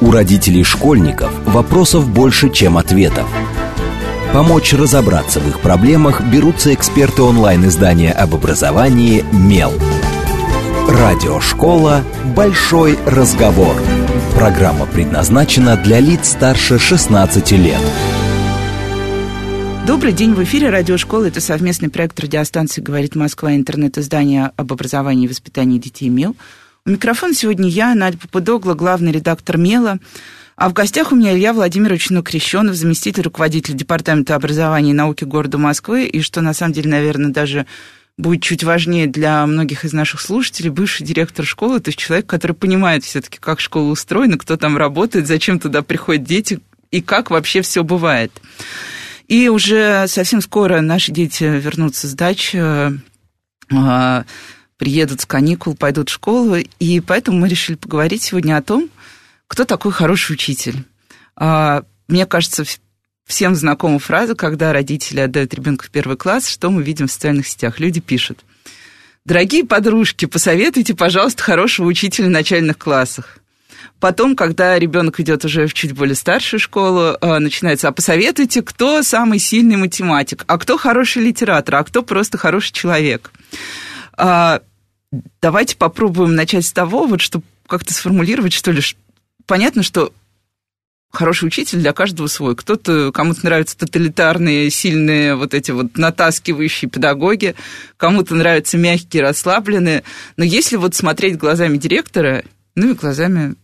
У родителей школьников вопросов больше, чем ответов. Помочь разобраться в их проблемах берутся эксперты онлайн-издания об образовании «Мел». Радиошкола «Большой разговор». Программа предназначена для лиц старше 16 лет. Добрый день, в эфире радиошкола. Это совместный проект радиостанции «Говорит Москва» интернет-издание об образовании и воспитании детей «Мел». У микрофона сегодня я, Надя Попудогла, главный редактор «Мела». А в гостях у меня Илья Владимирович Нукрещенов, заместитель руководителя Департамента образования и науки города Москвы, и что, на самом деле, наверное, даже будет чуть важнее для многих из наших слушателей, бывший директор школы, то есть человек, который понимает все-таки, как школа устроена, кто там работает, зачем туда приходят дети и как вообще все бывает. И уже совсем скоро наши дети вернутся с дачи, а, приедут с каникул, пойдут в школу, и поэтому мы решили поговорить сегодня о том, кто такой хороший учитель. А, мне кажется, всем знакома фраза, когда родители отдают ребенка в первый класс, что мы видим в социальных сетях. Люди пишут. Дорогие подружки, посоветуйте, пожалуйста, хорошего учителя в начальных классах. Потом, когда ребенок идет уже в чуть более старшую школу, а, начинается, а посоветуйте, кто самый сильный математик, а кто хороший литератор, а кто просто хороший человек. Давайте попробуем начать с того, вот, чтобы как-то сформулировать, что ли. Понятно, что хороший учитель для каждого свой. Кто-то, кому-то нравятся тоталитарные, сильные, вот эти вот натаскивающие педагоги, кому-то нравятся мягкие, расслабленные. Но если вот смотреть глазами директора, ну и глазами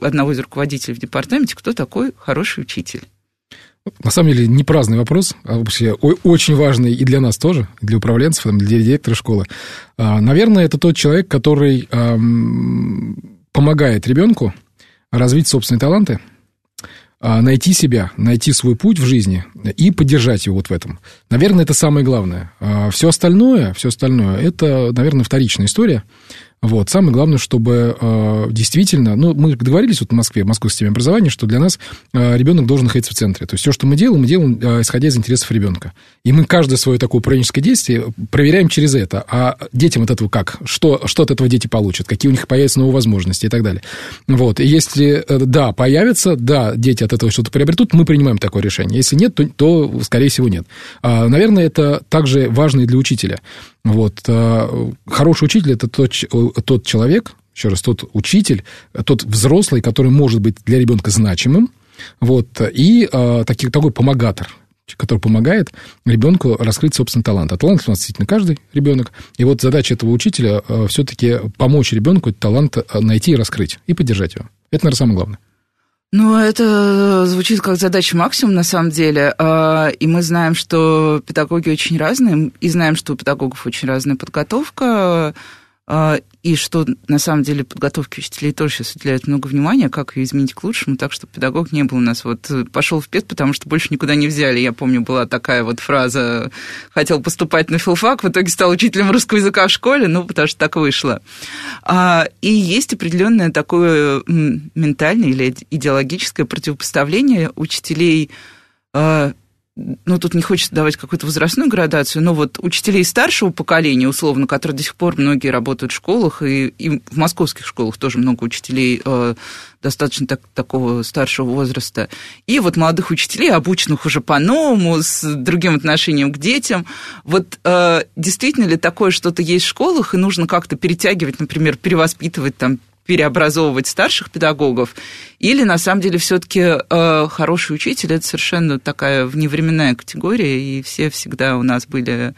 одного из руководителей в департаменте, кто такой хороший учитель? На самом деле, не праздный вопрос, а вообще очень важный и для нас тоже, для управленцев, для директора школы. А, наверное, это тот человек, который помогает ребенку развить собственные таланты, а, найти себя, найти свой путь в жизни и поддержать его вот в этом. Наверное, это самое главное. А, все остальное, все остальное, это, наверное, вторичная история. Вот. Самое главное, чтобы э, действительно... Ну, мы договорились вот в Москве, в Московской системе образования, что для нас э, ребенок должен находиться в центре. То есть, все, что мы делаем, мы делаем, э, исходя из интересов ребенка. И мы каждое свое такое управленческое действие проверяем через это. А детям от этого как? Что, что от этого дети получат? Какие у них появятся новые возможности и так далее. Вот. И если, э, да, появится, да, дети от этого что-то приобретут, мы принимаем такое решение. Если нет, то, то скорее всего, нет. А, наверное, это также важно и для учителя. Вот. А, хороший учитель – это тот, тот человек, еще раз, тот учитель, тот взрослый, который может быть для ребенка значимым, вот, и э, таки, такой помогатор, который помогает ребенку раскрыть собственный талант. А талант у нас действительно каждый ребенок. И вот задача этого учителя э, все-таки помочь ребенку этот талант найти и раскрыть, и поддержать его. Это, наверное, самое главное. Ну, это звучит как задача максимум, на самом деле. А, и мы знаем, что педагоги очень разные, и знаем, что у педагогов очень разная подготовка. А, и что на самом деле подготовке учителей тоже сейчас уделяют много внимания, как ее изменить к лучшему, так что педагог не был у нас вот э, пошел в ПЕД, потому что больше никуда не взяли. Я помню, была такая вот фраза, хотел поступать на филфак, в итоге стал учителем русского языка в школе, ну, потому что так вышло. А, и есть определенное такое ментальное или идеологическое противопоставление учителей а, ну, тут не хочется давать какую-то возрастную градацию, но вот учителей старшего поколения, условно, которые до сих пор многие работают в школах, и, и в московских школах тоже много учителей э, достаточно так, такого старшего возраста, и вот молодых учителей, обученных уже по-новому, с другим отношением к детям. Вот э, действительно ли такое что-то есть в школах, и нужно как-то перетягивать, например, перевоспитывать там переобразовывать старших педагогов, или на самом деле все-таки э, хороший учитель это совершенно такая вневременная категория, и все всегда у нас были,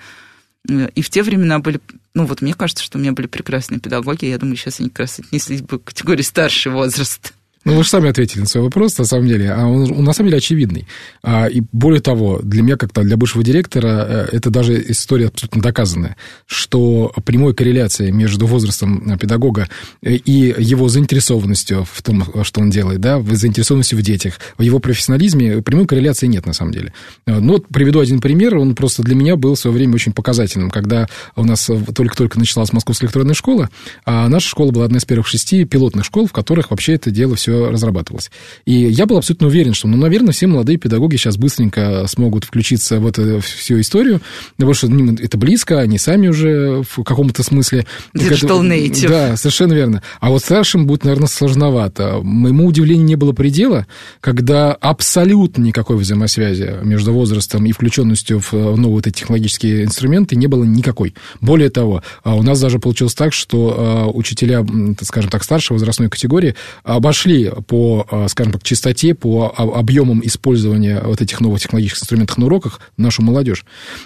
э, и в те времена были, ну вот мне кажется, что у меня были прекрасные педагоги, я думаю, сейчас они как раз отнеслись бы к категории старший возраст. Ну, вы же сами ответили на свой вопрос, на самом деле. А он, он на самом деле очевидный. А, и более того, для меня, как-то для бывшего директора, э, это даже история абсолютно доказанная, что прямой корреляции между возрастом педагога и его заинтересованностью в том, что он делает, да, в заинтересованности в детях, в его профессионализме, прямой корреляции нет, на самом деле. Ну, вот приведу один пример, он просто для меня был в свое время очень показательным, когда у нас только-только началась Московская электронная школа, а наша школа была одна из первых шести пилотных школ, в которых вообще это дело все все разрабатывалось. И я был абсолютно уверен, что, ну, наверное, все молодые педагоги сейчас быстренько смогут включиться в эту всю историю, потому что ну, это близко, они сами уже в каком-то смысле... Digital native. Да, совершенно верно. А вот старшим будет, наверное, сложновато. Моему удивлению не было предела, когда абсолютно никакой взаимосвязи между возрастом и включенностью в новые вот эти технологические инструменты не было никакой. Более того, а у нас даже получилось так, что а, учителя, скажем так, старшей возрастной категории обошли по, а, скажем так, частоте, по объемам использования вот этих новых технологических инструментов на уроках нашу молодежь.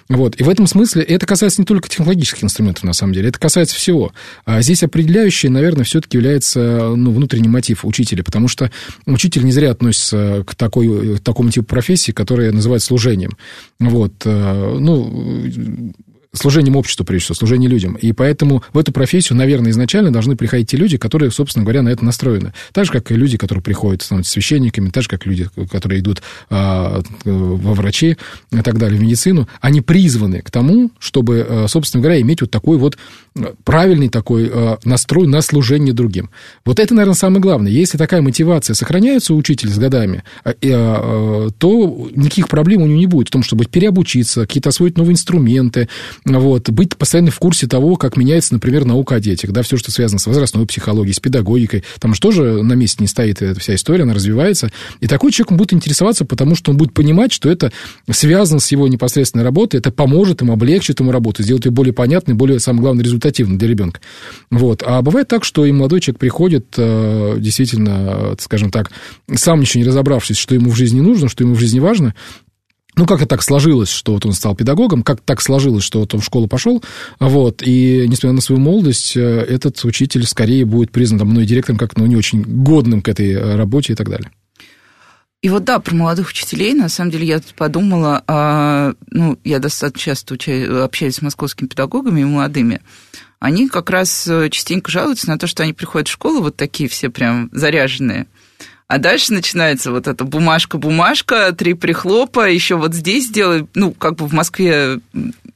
Вот. И в этом смысле это касается не только технологических инструментов, на самом деле, это касается всего. А здесь определяющий, наверное, все-таки является ну, внутренний мотив учителя, потому что учитель не зря относится к, такой, к такому типу профессии, которая называется служением. Вот. Э, ну, служением обществу, прежде всего, служением людям. И поэтому в эту профессию, наверное, изначально должны приходить те люди, которые, собственно говоря, на это настроены. Так же, как и люди, которые приходят, становятся священниками, так же, как люди, которые идут а, во врачи и так далее, в медицину, они призваны к тому, чтобы, а, собственно говоря, иметь вот такой вот правильный такой а, настрой на служение другим. Вот это, наверное, самое главное. Если такая мотивация сохраняется у учителя с годами, то никаких проблем у него не будет в том, чтобы переобучиться, какие-то освоить новые инструменты, вот, быть постоянно в курсе того, как меняется, например, наука о детях, да, все, что связано с возрастной психологией, с педагогикой, там же тоже на месте не стоит эта вся история, она развивается, и такой человек будет интересоваться, потому что он будет понимать, что это связано с его непосредственной работой, это поможет ему, облегчит ему работу, сделает ее более понятной, более, самое главное, результативной для ребенка. Вот. А бывает так, что и молодой человек приходит, э, действительно, скажем так, сам ничего не разобравшись, что ему в жизни нужно, что ему в жизни важно, ну, как это так сложилось, что вот он стал педагогом, как так сложилось, что вот он в школу пошел, вот, и, несмотря на свою молодость, э, этот учитель скорее будет признан там, мной директором как, ну, не очень годным к этой э, работе и так далее. И вот да, про молодых учителей, на самом деле, я подумала, а, ну, я достаточно часто общаюсь с московскими педагогами и молодыми, они как раз э, частенько жалуются на то, что они приходят в школу вот такие все прям заряженные, а дальше начинается вот эта бумажка-бумажка, три прихлопа, еще вот здесь сделай, ну, как бы в Москве,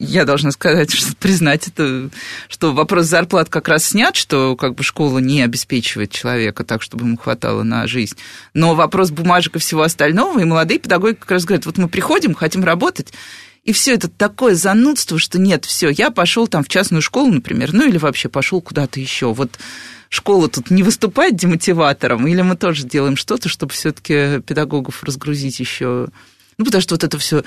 я должна сказать, что признать это, что вопрос зарплат как раз снят, что как бы школа не обеспечивает человека так, чтобы ему хватало на жизнь. Но вопрос бумажек и всего остального, и молодые педагоги как раз говорят, вот мы приходим, хотим работать, и все это такое занудство, что нет, все, я пошел там в частную школу, например, ну или вообще пошел куда-то еще. Вот школа тут не выступает демотиватором, или мы тоже делаем что-то, чтобы все-таки педагогов разгрузить еще ну, потому что вот это все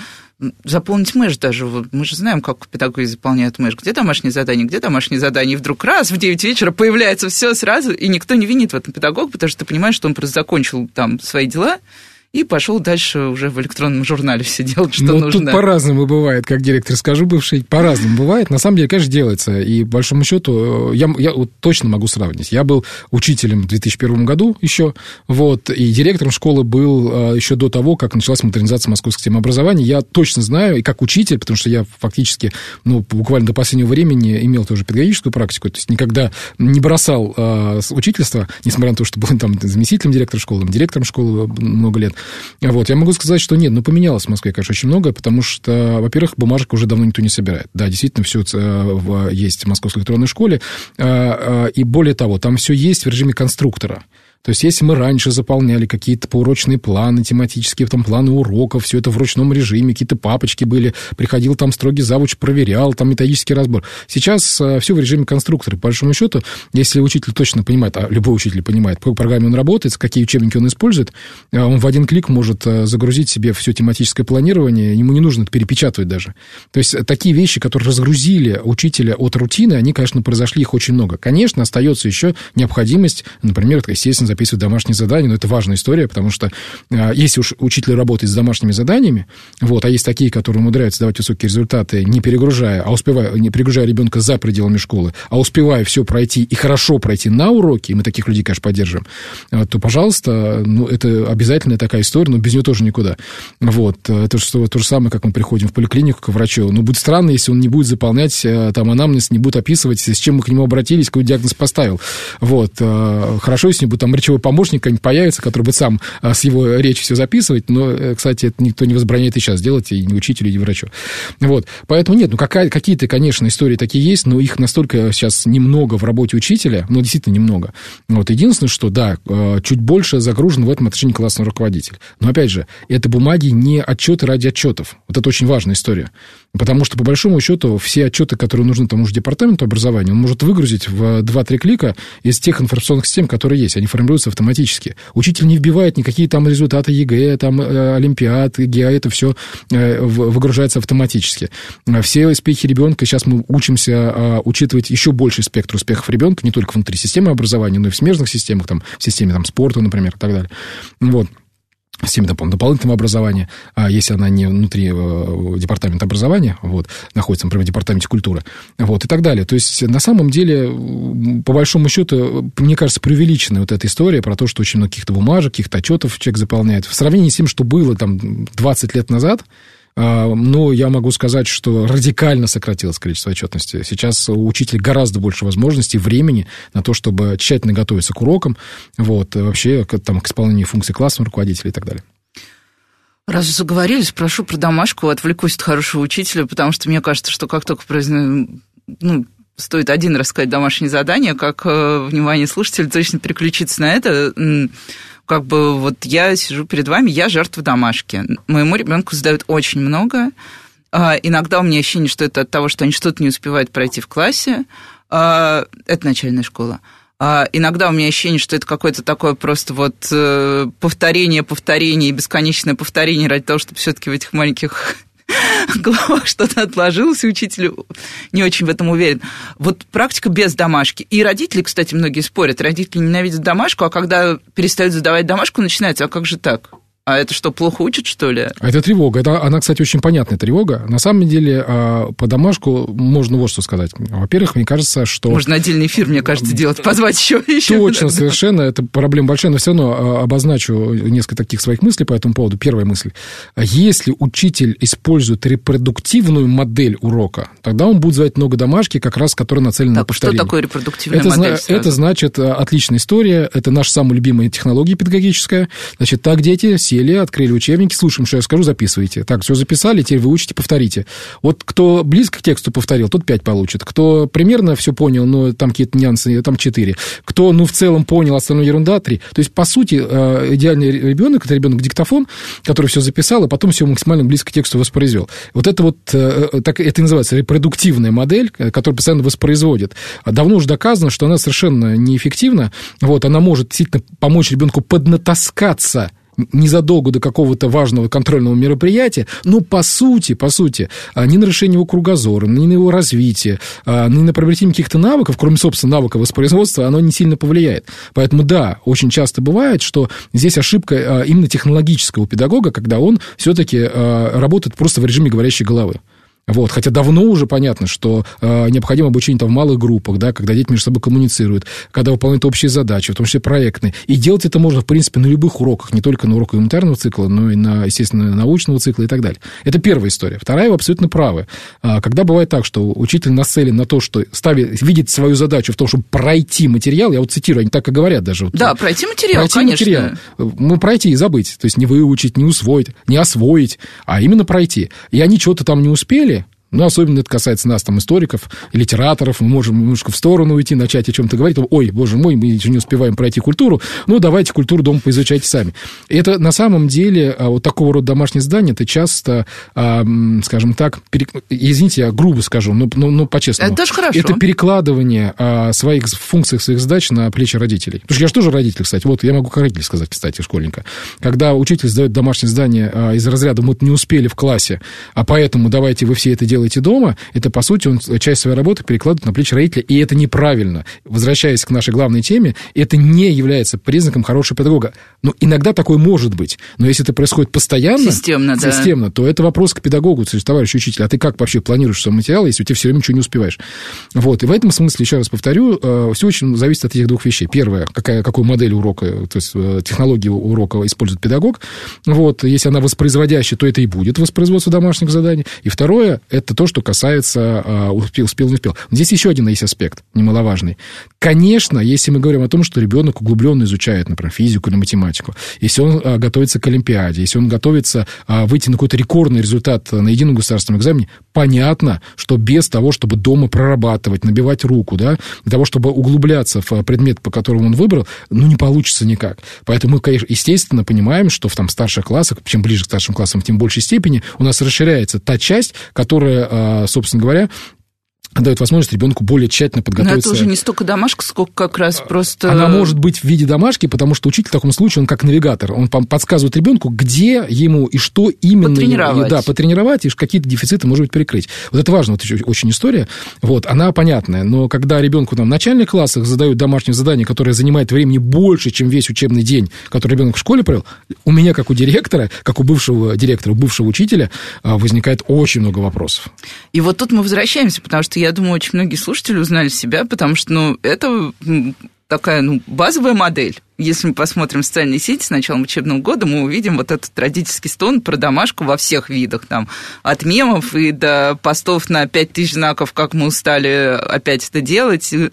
заполнить мэш даже. Мы же знаем, как педагоги заполняют мэш. Где домашнее задание, где домашнее задание. И вдруг раз в 9 вечера появляется все сразу, и никто не винит в этом педагога, потому что ты понимаешь, что он просто закончил там свои дела, и пошел дальше уже в электронном журнале все делать, что ну, нужно. Тут по-разному бывает, как директор скажу бывший, по-разному бывает. На самом деле, конечно, делается. И, по большому счету, я, я вот точно могу сравнить. Я был учителем в 2001 году еще, вот, и директором школы был а, еще до того, как началась модернизация московской системы образования. Я точно знаю, и как учитель, потому что я фактически, ну, буквально до последнего времени имел тоже педагогическую практику, то есть никогда не бросал э, учительство, несмотря на то, что был там заместителем директора школы, директором школы много лет. Вот, я могу сказать, что нет, ну, поменялось в Москве, конечно, очень многое, потому что, во-первых, бумажек уже давно никто не собирает. Да, действительно, все есть в Московской электронной школе, а, а, и более того, там все есть в режиме конструктора. То есть, если мы раньше заполняли какие-то поурочные планы, тематические там планы уроков, все это в ручном режиме, какие-то папочки были, приходил там строгий завуч, проверял, там методический разбор. Сейчас э, все в режиме конструктора. По большому счету, если учитель точно понимает, а любой учитель понимает, по какой программе он работает, какие учебники он использует, э, он в один клик может э, загрузить себе все тематическое планирование, ему не нужно это перепечатывать даже. То есть, такие вещи, которые разгрузили учителя от рутины, они, конечно, произошли, их очень много. Конечно, остается еще необходимость, например, естественно, записывать домашние задания, но это важная история, потому что э, если уж учитель работает с домашними заданиями, вот, а есть такие, которые умудряются давать высокие результаты, не перегружая, а успевая, не перегружая ребенка за пределами школы, а успевая все пройти и хорошо пройти на уроки, и мы таких людей, конечно, поддерживаем, э, то, пожалуйста, ну, это обязательная такая история, но без нее тоже никуда. Вот, э, это что, то же самое, как мы приходим в поликлинику к врачу. Ну, будет странно, если он не будет заполнять там анамнез, не будет описывать, с чем мы к нему обратились, какой диагноз поставил. Вот, хорошо, если не будет там речевой помощник появится, который будет сам а, с его речи все записывать, но, э, кстати, это никто не возбраняет и сейчас делать, и не учителю, и не врачу. Вот. Поэтому нет, ну какие-то, конечно, истории такие есть, но их настолько сейчас немного в работе учителя, ну, действительно немного. Вот. Единственное, что, да, э, чуть больше загружен в этом отношении классный руководитель. Но, опять же, это бумаги не отчеты ради отчетов. Вот это очень важная история. Потому что, по большому счету, все отчеты, которые нужны тому же департаменту образования, он может выгрузить в 2-3 клика из тех информационных систем, которые есть. Они формируются автоматически. Учитель не вбивает никакие там результаты ЕГЭ, там, э, Олимпиад, ГИА, это все э, выгружается автоматически. Все успехи ребенка, сейчас мы учимся а, учитывать еще больший спектр успехов ребенка, не только внутри системы образования, но и в смежных системах, там, в системе там, спорта, например, и так далее. Вот системе там, дополнительного образования, а если она не внутри э, департамента образования, вот, находится, например, в департаменте культуры, вот, и так далее. То есть, на самом деле, по большому счету, мне кажется, преувеличенная вот эта история про то, что очень много каких-то бумажек, каких-то отчетов человек заполняет. В сравнении с тем, что было там 20 лет назад, а, но я могу сказать, что радикально сократилось количество отчетности. Сейчас у учителя гораздо больше возможностей, времени на то, чтобы тщательно готовиться к урокам, вот, вообще там, к исполнению функций классного руководителя и так далее. Раз заговорили, спрошу про домашку, отвлекусь от хорошего учителя, потому что мне кажется, что как только произнес, ну, стоит один раз сказать домашнее задание, как э, внимание слушателя точно переключиться на это как бы вот я сижу перед вами, я жертва домашки. Моему ребенку задают очень много. А, иногда у меня ощущение, что это от того, что они что-то не успевают пройти в классе. А, это начальная школа. А, иногда у меня ощущение, что это какое-то такое просто вот э, повторение, повторение бесконечное повторение ради того, чтобы все-таки в этих маленьких головах что-то отложилось, учитель не очень в этом уверен. Вот практика без домашки. И родители, кстати, многие спорят. Родители ненавидят домашку, а когда перестают задавать домашку, начинается, а как же так? А это что, плохо учат, что ли? Это тревога. Это, она, кстати, очень понятная тревога. На самом деле, а, по домашку можно вот что сказать. Во-первых, мне кажется, что... Можно отдельный эфир, мне кажется, делать, позвать еще. еще Точно, совершенно. Это проблема большая, но все равно а, обозначу несколько таких своих мыслей по этому поводу. Первая мысль. Если учитель использует репродуктивную модель урока, тогда он будет звать много домашки, как раз, которая нацелена так, на повторение. что такое репродуктивная это, модель? Сразу? Это значит отличная история. Это наша самая любимая технология педагогическая. Значит, так дети сели, открыли учебники, слушаем, что я скажу, записывайте. Так, все записали, теперь вы учите, повторите. Вот кто близко к тексту повторил, тот 5 получит. Кто примерно все понял, но там какие-то нюансы, там 4. Кто, ну, в целом понял, остальное ерунда, 3. То есть, по сути, э, идеальный ребенок, это ребенок-диктофон, который все записал, а потом все максимально близко к тексту воспроизвел. Вот это вот, э, э, так, это называется репродуктивная модель, которая постоянно воспроизводит. Давно уже доказано, что она совершенно неэффективна. Вот, она может действительно помочь ребенку поднатаскаться незадолго до какого-то важного контрольного мероприятия, но по сути, по сути, а, ни на решение его кругозора, ни на его развитие, а, ни на приобретение каких-то навыков, кроме, собственно, навыка воспроизводства, оно не сильно повлияет. Поэтому, да, очень часто бывает, что здесь ошибка а, именно технологического педагога, когда он все-таки работает просто в режиме говорящей головы. Вот, хотя давно уже понятно, что э, необходимо обучение там, в малых группах, да, когда дети между собой коммуницируют, когда выполняют общие задачи, в том числе проектные. И делать это можно, в принципе, на любых уроках, не только на уроках гуманитарного цикла, но и на, естественно, научного цикла и так далее. Это первая история. Вторая, вы абсолютно правы. А, когда бывает так, что учитель нацелен на то, что ставит, видит свою задачу в том, чтобы пройти материал, я вот цитирую, они так и говорят даже. Вот, да, пройти материал, пройти конечно. Материал. Ну, пройти и забыть. То есть не выучить, не усвоить, не освоить, а именно пройти. И они что-то там не успели, ну, особенно это касается нас, там, историков, литераторов. Мы можем немножко в сторону уйти, начать о чем-то говорить. Ой, боже мой, мы еще не успеваем пройти культуру. Ну, давайте культуру дома поизучайте сами. Это на самом деле а, вот такого рода домашнее задание, это часто, а, скажем так, перек... извините, я грубо скажу, но, но, но по-честному. Это тоже хорошо. Это перекладывание а, своих функций, своих задач на плечи родителей. Потому что я же тоже родитель, кстати. Вот я могу как родитель сказать, кстати, школьника. Когда учитель сдает домашнее задание из разряда «мы не успели в классе, а поэтому давайте вы все это делаете делаете дома, это, по сути, он часть своей работы перекладывает на плечи родителя, и это неправильно. Возвращаясь к нашей главной теме, это не является признаком хорошего педагога. Ну, иногда такое может быть, но если это происходит постоянно, системно, да. системно то это вопрос к педагогу, то есть, товарищ учитель, а ты как вообще планируешь свой материал, если у тебя все время ничего не успеваешь? Вот, и в этом смысле, еще раз повторю, э, все очень зависит от этих двух вещей. Первое, какая, какую модель урока, то есть э, технологии урока использует педагог. Вот, если она воспроизводящая, то это и будет воспроизводство домашних заданий. И второе, это Это то, что касается а, успел, успел, не успел. Здесь еще один есть аспект, немаловажный. Конечно, если мы говорим о том, что ребенок углубленно изучает, например, физику или математику, если он а, готовится к Олимпиаде, если он готовится а, выйти на какой-то рекордный результат на едином государственном экзамене, понятно, что без того, чтобы дома прорабатывать, набивать руку, да, для того, чтобы углубляться в предмет, по которому он выбрал, ну, не получится никак. Поэтому мы, конечно, естественно, понимаем, что в там старших классах, чем ближе к старшим классам, тем в большей степени у нас расширяется та часть, которая, а, собственно говоря, дает возможность ребенку более тщательно подготовиться. Но это уже не столько домашка, сколько как раз просто... Она может быть в виде домашки, потому что учитель в таком случае, он как навигатор, он подсказывает ребенку, где ему и что именно... Потренировать. Да, потренировать, и какие-то дефициты, может быть, перекрыть. Вот это важно, вот очень история. Вот, она понятная, но когда ребенку там, в начальных классах задают домашнее задание, которое занимает времени больше, чем весь учебный день, который ребенок в школе провел, у меня, как у директора, как у бывшего директора, у бывшего учителя, а, возникает очень много вопросов. И вот тут мы возвращаемся, потому что я думаю, очень многие слушатели узнали себя, потому что, ну, это такая, ну, базовая модель. Если мы посмотрим социальные сети с началом учебного года, мы увидим вот этот родительский стон про домашку во всех видах, там, от мемов и до постов на 5000 знаков, как мы устали опять это делать, и,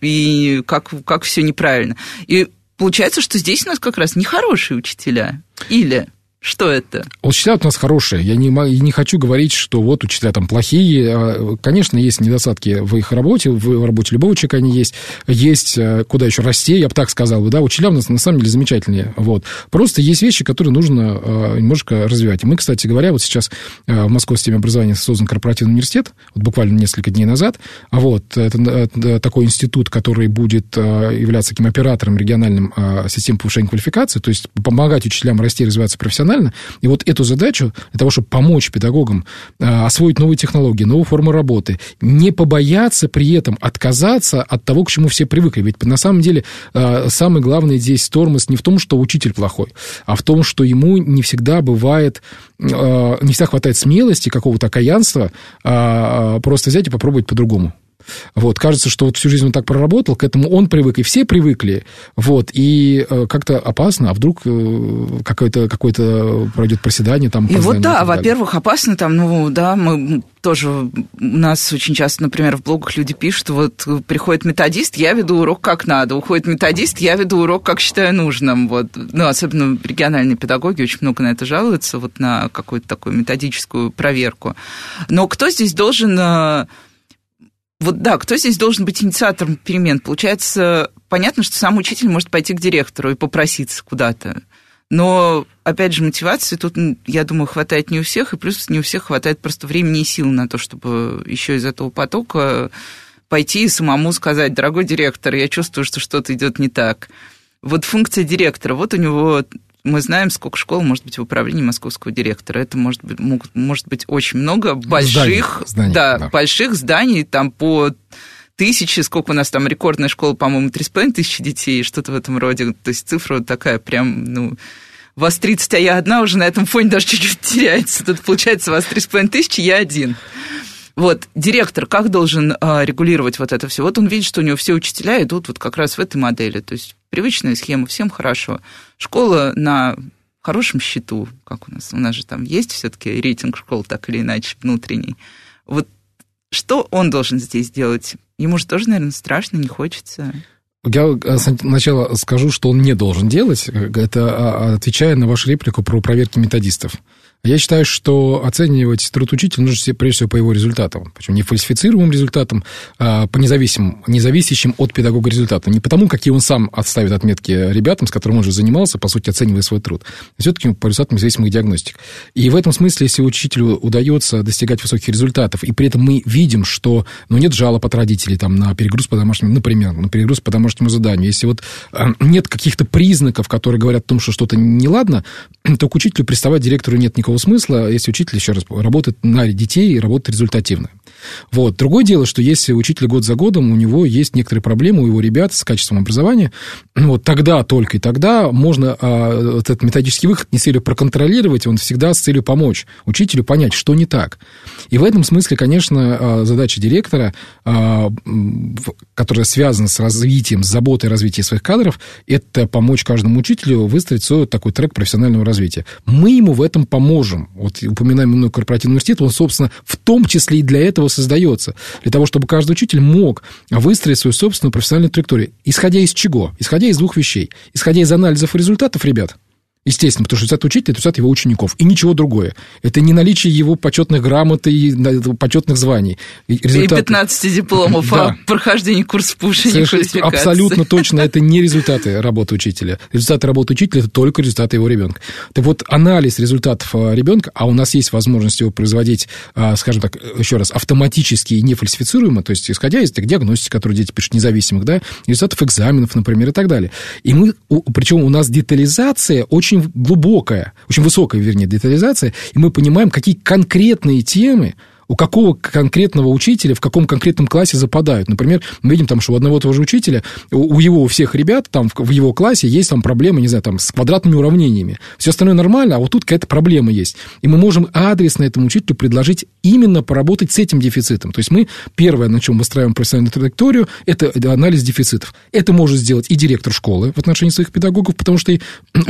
и как, как все неправильно. И получается, что здесь у нас как раз нехорошие учителя. Или... Что это? Учителя у нас хорошие. Я не, не хочу говорить, что вот учителя там плохие. А, конечно, есть недостатки в их работе, в работе любого человека они есть. Есть э, куда еще расти, я бы так сказал. Да, учителя у нас на самом деле замечательные. Вот. Просто есть вещи, которые нужно э, немножко развивать. Мы, кстати говоря, вот сейчас э, в Московской системе образования создан корпоративный университет, вот буквально несколько дней назад. А вот это, такой институт, который будет являться таким оператором региональным системы повышения квалификации, то есть помогать учителям расти и развиваться профессионально профессионально. И вот эту задачу для того, чтобы помочь педагогам э, освоить новые технологии, новые формы работы, не побояться при этом отказаться от того, к чему все привыкли. Ведь на самом деле э, самый главный здесь тормоз не в том, что учитель плохой, а в том, что ему не всегда бывает, э, не всегда хватает смелости, какого-то окаянства просто взять и попробовать по-другому. Вот, кажется, что вот всю жизнь он так проработал, к этому он привык, и все привыкли. Вот, и э, как-то опасно, а вдруг э, какое-то какое пройдет проседание там. И вот да, во-первых, опасно там, ну да, мы тоже у нас очень часто, например, в блогах люди пишут, вот приходит методист, я веду урок как надо, уходит методист, я веду урок как считаю нужным. Вот. Ну, особенно региональные педагоги очень много на это жалуются, вот на какую-то такую методическую проверку. Но кто здесь должен э, вот да, кто здесь должен быть инициатором перемен? Получается, понятно, что сам учитель может пойти к директору и попроситься куда-то. Но, опять же, мотивации тут, я думаю, хватает не у всех, и плюс не у всех хватает просто времени и сил на то, чтобы еще из этого потока пойти и самому сказать, дорогой директор, я чувствую, что что-то идет не так. Вот функция директора, вот у него мы знаем, сколько школ может быть в управлении московского директора. Это может быть, могут, может быть очень много больших, зданий, да, да. больших зданий, там по тысячи, сколько у нас там рекордная школа, по-моему, 3,5 тысячи детей, что-то в этом роде. То есть цифра такая прям, ну, вас 30, а я одна уже на этом фоне даже чуть-чуть теряется. Тут получается вас 3,5 тысячи, я один. Вот, директор как должен а, регулировать вот это все? Вот он видит, что у него все учителя идут вот как раз в этой модели. То есть привычная схема, всем хорошо. Школа на хорошем счету, как у нас, у нас же там есть все-таки рейтинг школ так или иначе внутренний. Вот что он должен здесь делать? Ему же тоже, наверное, страшно, не хочется. Я э, сначала скажу, что он не должен делать, это а, отвечая на вашу реплику про проверки методистов. Я считаю, что оценивать труд учителя нужно прежде всего по его результатам. Причем не фальсифицируемым результатам, а по независимым, независящим от педагога результатам. Не потому, какие он сам отставит отметки ребятам, с которыми он уже занимался, по сути, оценивая свой труд. А все-таки по результатам независимых диагностик. И в этом смысле, если учителю удается достигать высоких результатов, и при этом мы видим, что ну, нет жалоб от родителей там, на перегруз по домашнему, например, на перегруз по домашнему заданию, если вот э, нет каких-то признаков, которые говорят о том, что что-то неладно, то к учителю приставать директору нет никакого смысла, если учитель, еще раз, работает на детей и работает результативно. Вот. Другое дело, что если учитель год за годом, у него есть некоторые проблемы, у его ребят с качеством образования, ну, вот тогда, только и тогда можно а, этот методический выход не с целью проконтролировать, он всегда с целью помочь учителю понять, что не так. И в этом смысле, конечно, а, задача директора, а, которая связана с развитием, с заботой о развитии своих кадров, это помочь каждому учителю выстроить свой такой трек профессионального развития. Мы ему в этом поможем можем, вот упоминаем мной корпоративный университет, он, собственно, в том числе и для этого создается. Для того, чтобы каждый учитель мог выстроить свою собственную профессиональную траекторию. Исходя из чего? Исходя из двух вещей. Исходя из анализов результатов ребят – Естественно, потому что результат учителя – это результат его учеников, и ничего другое. Это не наличие его почетных грамот и почетных званий. Результат... И 15 дипломов да. о прохождении курса повышения. Абсолютно точно, это не результаты работы учителя. Результаты работы учителя – это только результаты его ребенка. Так вот, анализ результатов а, ребенка, а у нас есть возможность его производить, а, скажем так, еще раз, автоматически и нефальсифицируемо, то есть исходя из диагностики, которые дети пишут, независимых, да, результатов экзаменов, например, и так далее. И мы, причем у нас детализация очень очень глубокая, очень высокая, вернее, детализация, и мы понимаем, какие конкретные темы у какого конкретного учителя в каком конкретном классе западают. Например, мы видим там, что у одного того же учителя, у его у всех ребят там в его классе есть там проблемы, не знаю, там с квадратными уравнениями. Все остальное нормально, а вот тут какая-то проблема есть. И мы можем адресно этому учителю предложить именно поработать с этим дефицитом. То есть мы первое, на чем выстраиваем профессиональную траекторию, это анализ дефицитов. Это может сделать и директор школы в отношении своих педагогов, потому что у,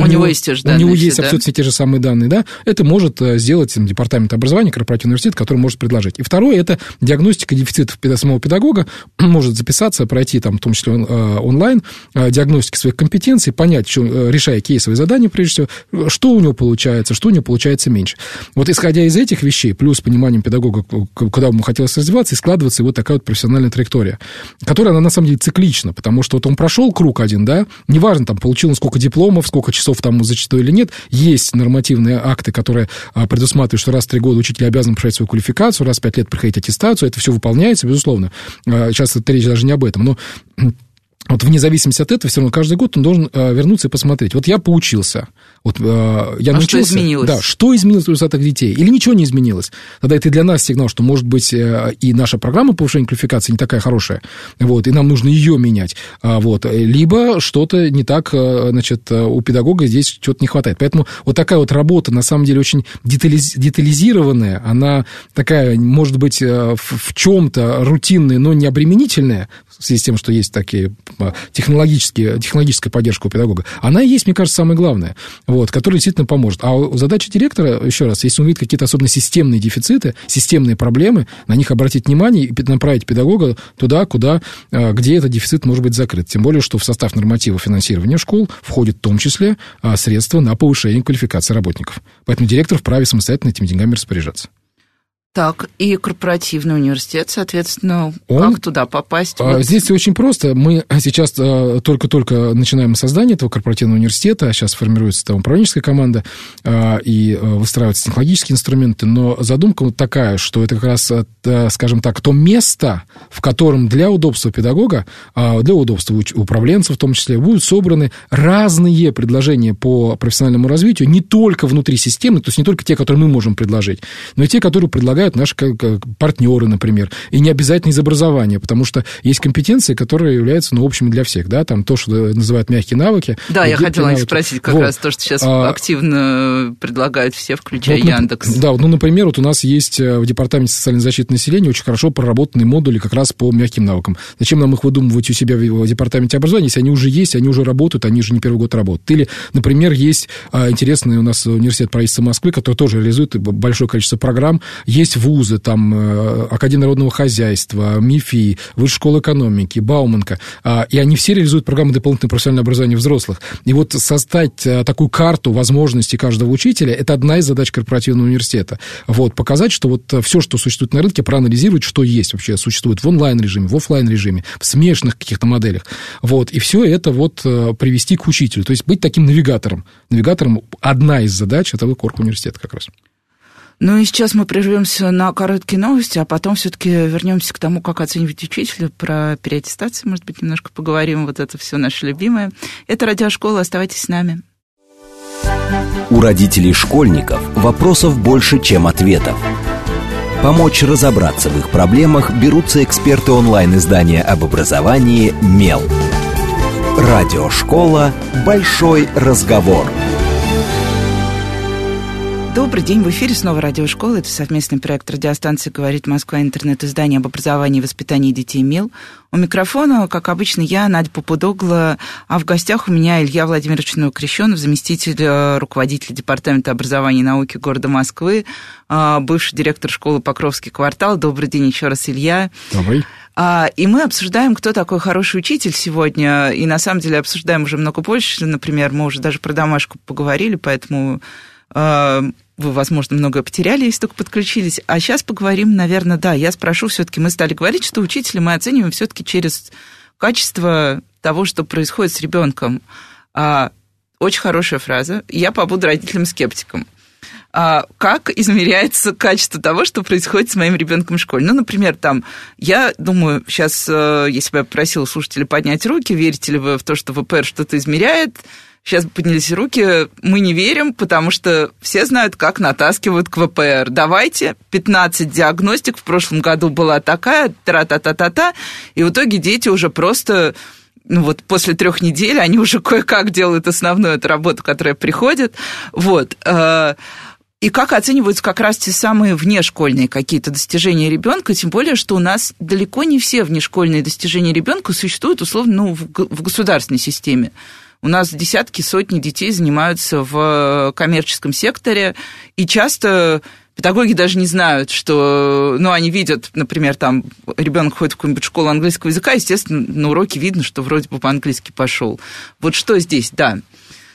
у него есть те же данные. У него есть абсолютно те же самые данные, да. Это может э, сделать департамент образования, корпоративный университет, который может предложить. И второе, это диагностика дефицитов самого педагога. Может записаться, пройти там, в том числе э, онлайн, э, диагностики своих компетенций, понять, что, э, решая кейсовые задания, прежде всего, что у него получается, что у него получается меньше. Вот исходя из этих вещей, плюс пониманием педагога, куда ему хотелось развиваться, и складывается вот такая вот профессиональная траектория, которая, она на самом деле циклична, потому что вот он прошел круг один, да, неважно, там, получил он сколько дипломов, сколько часов там зачастую или нет, есть нормативные акты, которые предусматривают, что раз в три года учитель обязан проходить свою квалификацию, раз в пять лет проходить аттестацию, это все выполняется, безусловно. А, сейчас это речь даже не об этом, но вот вне зависимости от этого, все равно каждый год он должен э, вернуться и посмотреть. Вот я поучился, вот э, я а научился. Что изменилось? Да, что изменилось в результатах детей? Или ничего не изменилось? Тогда это для нас сигнал, что, может быть, э, и наша программа повышения квалификации не такая хорошая, вот, и нам нужно ее менять. А, вот, либо что-то не так, значит, у педагога здесь что-то не хватает. Поэтому вот такая вот работа, на самом деле, очень детализ, детализированная, она такая, может быть, в, в чем-то рутинная, но не обременительная, в связи с тем, что есть такие технологические, технологическая поддержка у педагога, она и есть, мне кажется, самое главное, вот, которая действительно поможет. А задача директора, еще раз, если он видит какие-то особенно системные дефициты, системные проблемы, на них обратить внимание и направить педагога туда, куда, а, где этот дефицит может быть закрыт. Тем более, что в состав норматива финансирования школ входит в том числе а, средства на повышение квалификации работников. Поэтому директор вправе самостоятельно этими деньгами распоряжаться. Так, и корпоративный университет, соответственно, Он, как туда попасть? А, вот. Здесь очень просто. Мы сейчас а, только-только начинаем создание этого корпоративного университета. Сейчас формируется там управленческая команда а, и выстраиваются технологические инструменты. Но задумка вот такая, что это как раз, скажем так, то место, в котором для удобства педагога, для удобства управленцев в том числе, будут собраны разные предложения по профессиональному развитию, не только внутри системы, то есть не только те, которые мы можем предложить, но и те, которые предлагают предлагают наши партнеры, например. И не обязательно из образования, потому что есть компетенции, которые являются, ну, общими для всех, да, там то, что называют мягкие навыки. Да, я хотела навыки. спросить как вот. раз то, что сейчас а, активно предлагают все, включая вот, Яндекс. Да, ну, например, вот у нас есть э, в Департаменте социальной защиты населения очень хорошо проработанные модули как раз по мягким навыкам. Зачем нам их выдумывать у себя в Департаменте образования, если они уже есть, они уже работают, они уже не первый год работают. Или, например, есть а, интересный у нас университет правительства Москвы, который тоже реализует большое количество программ. Есть есть вузы, там, э, Академия народного хозяйства, МИФИ, Высшая школа экономики, Бауманка, а, и они все реализуют программы дополнительного профессионального образования взрослых. И вот создать э, такую карту возможностей каждого учителя, это одна из задач корпоративного университета. Вот, показать, что вот э, все, что существует на рынке, проанализировать, что есть вообще, существует в онлайн-режиме, в офлайн режиме в смешанных каких-то моделях. Вот, и все это вот привести к учителю, то есть быть таким навигатором. Навигатором одна из задач этого корпуса университета как раз. Ну и сейчас мы прервемся на короткие новости, а потом все-таки вернемся к тому, как оценивать учителя, про переаттестацию, может быть, немножко поговорим. Вот это все наше любимое. Это радиошкола, оставайтесь с нами. У родителей школьников вопросов больше, чем ответов. Помочь разобраться в их проблемах берутся эксперты онлайн-издания об образовании «Мел». Радиошкола «Большой разговор». Добрый день, в эфире снова радиошкола. Это совместный проект радиостанции «Говорит Москва. Интернет-издание об образовании и воспитании детей МИЛ». У микрофона, как обычно, я, Надя Попудогла, а в гостях у меня Илья Владимирович Новокрещенов, заместитель э, руководителя Департамента образования и науки города Москвы, э, бывший директор школы Покровский квартал. Добрый день еще раз, Илья. Добрый. А, и мы обсуждаем, кто такой хороший учитель сегодня, и на самом деле обсуждаем уже много больше. Например, мы уже даже про домашку поговорили, поэтому а, вы, возможно, многое потеряли, если только подключились. А сейчас поговорим, наверное, да, я спрошу все-таки, мы стали говорить, что учителя мы оцениваем все-таки через качество того, что происходит с ребенком. А, очень хорошая фраза. Я побуду родителем-скептиком. А, как измеряется качество того, что происходит с моим ребенком в школе. Ну, например, там, я думаю, сейчас, э, если бы я попросила слушателей поднять руки, верите ли вы в то, что ВПР что-то измеряет, Сейчас поднялись руки, мы не верим, потому что все знают, как натаскивают к ВПР. Давайте, 15 диагностик в прошлом году была такая, тра-та-та-та-та, и в итоге дети уже просто ну вот после трех недель они уже кое-как делают основную эту работу, которая приходит. Вот. Э, и как оцениваются как раз те самые внешкольные какие-то достижения ребенка, тем более, что у нас далеко не все внешкольные достижения ребенка существуют, условно, ну, в государственной системе. У нас десятки, сотни детей занимаются в коммерческом секторе, и часто педагоги даже не знают, что, ну, они видят, например, там ребенок ходит в какую-нибудь школу английского языка, естественно, на уроке видно, что вроде бы по-английски пошел. Вот что здесь, да.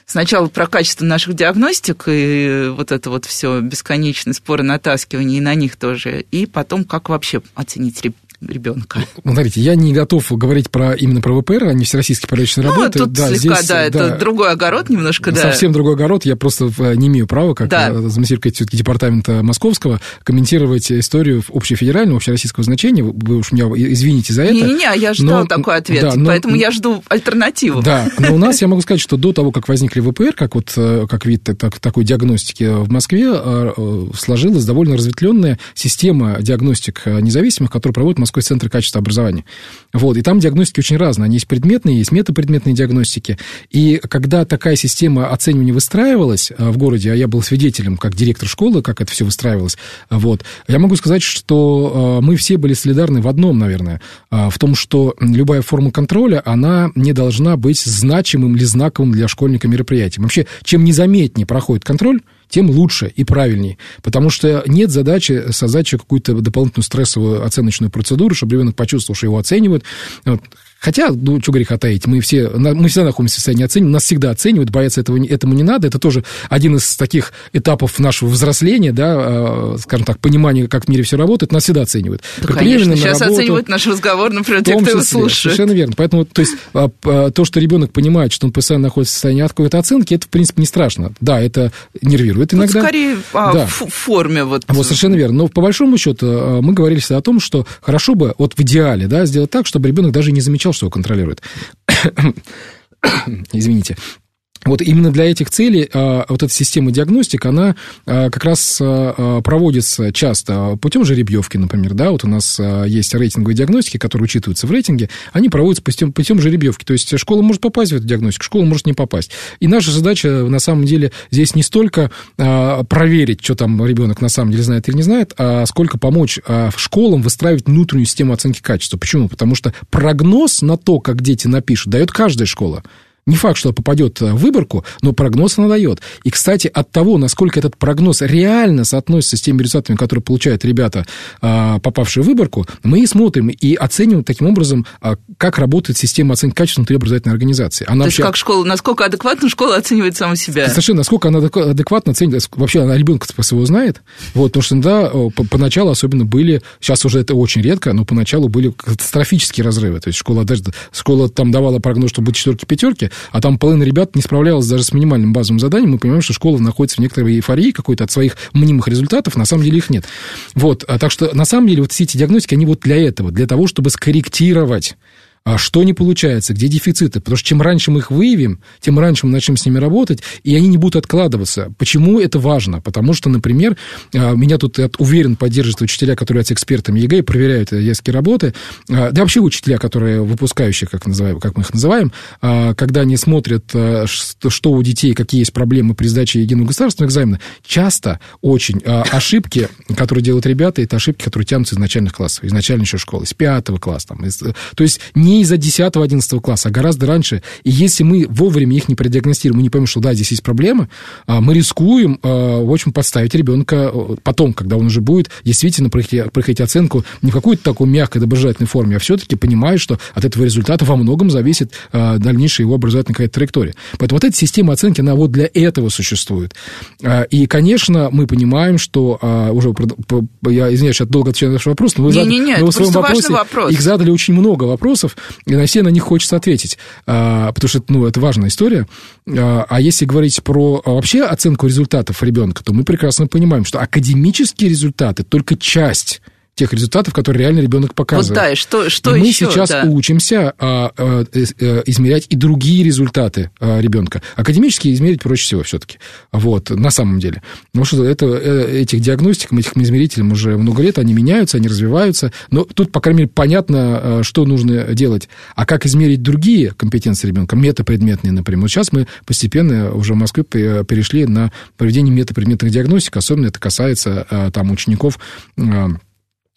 Сначала про качество наших диагностик и вот это вот все бесконечные споры натаскивания и на них тоже, и потом как вообще оценить ребенка. Ну, смотрите, я не готов говорить про именно про ВПР, а не всероссийские порядочные ну, работы. Тут да, слегка, здесь, да, это да, другой огород немножко, да. Совсем другой огород, я просто э, не имею права, как да. Э, заместитель все-таки департамента московского, комментировать историю общефедерального, общероссийского значения. Вы уж меня извините за это. Не-не-не, я ждал но, такой ответ, да, но, поэтому я жду альтернативу. Да, но у нас, я могу сказать, что до того, как возникли ВПР, как вот э, как вид так, такой диагностики в Москве, сложилась довольно разветвленная система диагностик независимых, которую проводит Московский центр качества образования. Вот, и там диагностики очень разные. Они есть предметные, есть метапредметные диагностики. И когда такая система оценивания выстраивалась э, в городе, а я был свидетелем, как директор школы, как это все выстраивалось, вот, я могу сказать, что э, мы все были солидарны в одном, наверное, э, в том, что любая форма контроля, она не должна быть значимым или знаковым для школьника мероприятием. Вообще, чем незаметнее проходит контроль, тем лучше и правильнее. Потому что нет задачи создать какую-то дополнительную стрессовую оценочную процедуру, чтобы ребенок почувствовал, что его оценивают. Вот. Хотя, ну, что греха таить, мы все, мы всегда находимся в состоянии оценивания, нас всегда оценивают, бояться этого, этому не надо. Это тоже один из таких этапов нашего взросления, да, а, скажем так, понимания, как в мире все работает, нас всегда оценивают. Да, конечно, сейчас работу, оценивают наш разговор, например, те, кто его слушает. Совершенно верно. Поэтому, то есть, а, то, что ребенок понимает, что он постоянно находится в состоянии какой-то оценки, это, в принципе, не страшно. Да, это нервирует иногда. Тут скорее а, да. в форме вот. Вот, совершенно верно. Но по большому счету мы говорили всегда о том, что хорошо бы, вот в идеале, да, сделать так, чтобы ребенок даже не замечал, что его контролирует. Извините. Вот именно для этих целей а, вот эта система диагностик, она а, как раз а, проводится часто путем жеребьевки, например, да, вот у нас есть рейтинговые диагностики, которые учитываются в рейтинге, они проводятся путем, путем жеребьевки, то есть школа может попасть в эту диагностику, школа может не попасть. И наша задача, на самом деле, здесь не столько проверить, что там ребенок на самом деле знает или не знает, а сколько помочь школам выстраивать внутреннюю систему оценки качества. Почему? Потому что прогноз на то, как дети напишут, дает каждая школа. Не факт, что попадет в выборку, но прогноз она дает. И, кстати, от того, насколько этот прогноз реально соотносится с теми результатами, которые получают ребята, а, попавшие в выборку, мы и смотрим и оцениваем таким образом, а, как работает система оценки качества внутри образовательной организации. Она То вообще... есть как школа, насколько адекватно школа оценивает саму себя? Совершенно, насколько она адекватно оценивает. Вообще она ребенка своего знает. Вот, потому что иногда поначалу особенно были, сейчас уже это очень редко, но поначалу были катастрофические разрывы. То есть школа, даже, школа там давала прогноз, что будет четверки-пятерки, а там половина ребят не справлялась даже с минимальным базовым заданием, мы понимаем, что школа находится в некоторой эйфории какой-то от своих мнимых результатов, на самом деле их нет. Вот, а так что, на самом деле, вот все эти диагностики, они вот для этого, для того, чтобы скорректировать а что не получается, где дефициты. Потому что чем раньше мы их выявим, тем раньше мы начнем с ними работать, и они не будут откладываться. Почему это важно? Потому что, например, а, меня тут, уверен, поддерживают учителя, которые являются экспертами ЕГЭ, проверяют ЕСКие работы, а, да вообще учителя, которые выпускающие, как, называем, как мы их называем, а, когда они смотрят, что у детей, какие есть проблемы при сдаче единого государственного экзамена, часто очень ошибки, которые делают ребята, это ошибки, которые тянутся из начальных классов, из начальной еще школы, из пятого класса. То есть не из-за 10-11 класса, а гораздо раньше. И если мы вовремя их не продиагностируем, мы не поймем, что да, здесь есть проблемы, а, мы рискуем, а, в общем, подставить ребенка потом, когда он уже будет действительно проходить, оценку не в какой-то такой мягкой доброжелательной форме, а все-таки понимает, что от этого результата во многом зависит а, дальнейшая его образовательная какая-то траектория. Поэтому вот эта система оценки, она вот для этого существует. И, конечно, мы понимаем, что уже, я извиняюсь, что долго отвечаю на ваш вопрос, но вы, не, зад... не, не, но вы в своем вопросе, вопрос. их задали очень много вопросов, и на все на них хочется ответить, а, потому что ну, это важная история. А, а если говорить про а, вообще оценку результатов ребенка, то мы прекрасно понимаем, что академические результаты только часть тех результатов, которые реально ребенок показывает. Вот да, и что, что и мы еще, сейчас да. учимся а, а, а, измерять и другие результаты а, ребенка. Академические измерить проще всего все-таки. Вот, на самом деле. Потому что это, э, этих диагностикам, этих измерителям уже много лет, они меняются, они развиваются. Но тут, по крайней мере, понятно, что нужно делать. А как измерить другие компетенции ребенка, метапредметные, например. Вот сейчас мы постепенно уже в Москве перешли на проведение метапредметных диагностик. Особенно это касается там учеников